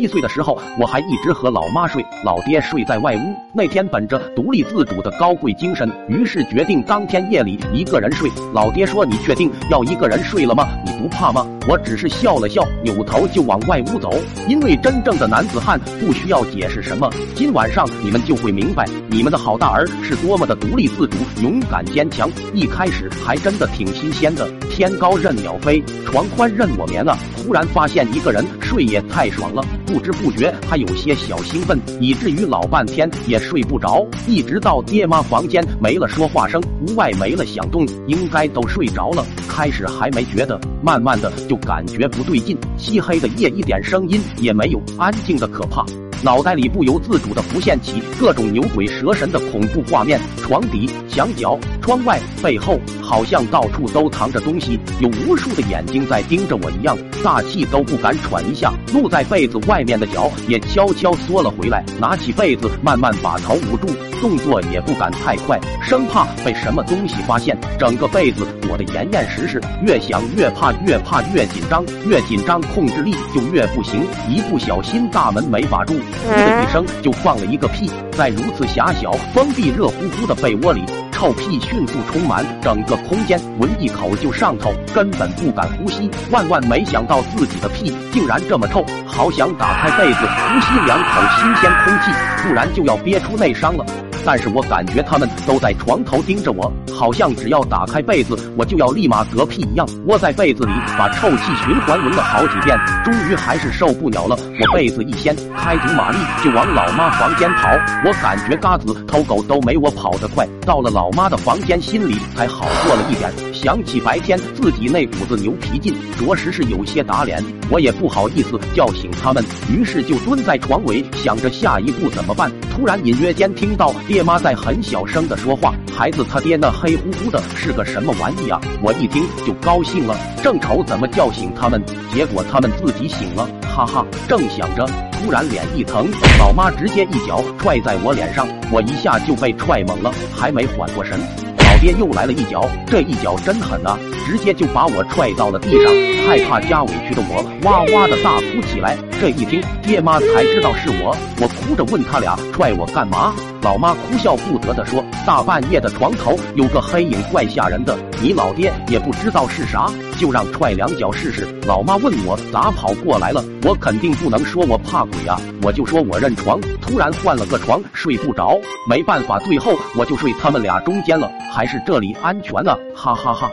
一岁的时候，我还一直和老妈睡，老爹睡在外屋。那天本着独立自主的高贵精神，于是决定当天夜里一个人睡。老爹说：“你确定要一个人睡了吗？你不怕吗？”我只是笑了笑，扭头就往外屋走。因为真正的男子汉不需要解释什么。今晚上你们就会明白，你们的好大儿是多么的独立自主、勇敢坚强。一开始还真的挺新鲜的，天高任鸟飞，床宽任我眠啊！突然发现一个人睡也太爽了。不知不觉还有些小兴奋，以至于老半天也睡不着，一直到爹妈房间没了说话声，屋外没了响动，应该都睡着了。开始还没觉得，慢慢的就感觉不对劲。漆黑的夜一点声音也没有，安静的可怕。脑袋里不由自主的浮现起各种牛鬼蛇神的恐怖画面，床底、墙角、窗外、背后，好像到处都藏着东西，有无数的眼睛在盯着我一样，大气都不敢喘一下。露在被子外面的脚也悄悄缩了回来，拿起被子慢慢把头捂住，动作也不敢太快，生怕被什么东西发现。整个被子裹得严严实实，越想越怕，越怕越紧张，越紧张控制力就越不行，一不小心大门没把住。呼 的一声，就放了一个屁，在如此狭小、封闭、热乎乎的被窝里，臭屁迅速充满整个空间，闻一口就上头，根本不敢呼吸。万万没想到自己的屁竟然这么臭，好想打开被子呼吸两口新鲜空气，不然就要憋出内伤了。但是我感觉他们都在床头盯着我，好像只要打开被子，我就要立马嗝屁一样。窝在被子里，把臭气循环闻了好几遍，终于还是受不了了。我被子一掀，开足马力就往老妈房间跑。我感觉嘎子偷狗都没我跑得快。到了老妈的房间，心里才好过了一点。想起白天自己那股子牛皮劲，着实是有些打脸。我也不好意思叫醒他们，于是就蹲在床尾，想着下一步怎么办。突然隐约间听到。爹妈在很小声的说话，孩子他爹那黑乎乎的是个什么玩意啊？我一听就高兴了，正愁怎么叫醒他们，结果他们自己醒了，哈哈！正想着，突然脸一疼，老妈直接一脚踹在我脸上，我一下就被踹懵了，还没缓过神，爹又来了一脚，这一脚真狠啊，直接就把我踹到了地上，害怕加委屈的我哇哇的大哭起来。这一听，爹妈才知道是我，我哭着问他俩踹我干嘛？老妈哭笑不得的说：“大半夜的床头有个黑影，怪吓人的。你老爹也不知道是啥，就让踹两脚试试。”老妈问我咋跑过来了，我肯定不能说我怕鬼啊，我就说我认床。突然换了个床，睡不着，没办法，最后我就睡他们俩中间了，还是这里安全呢，哈哈哈。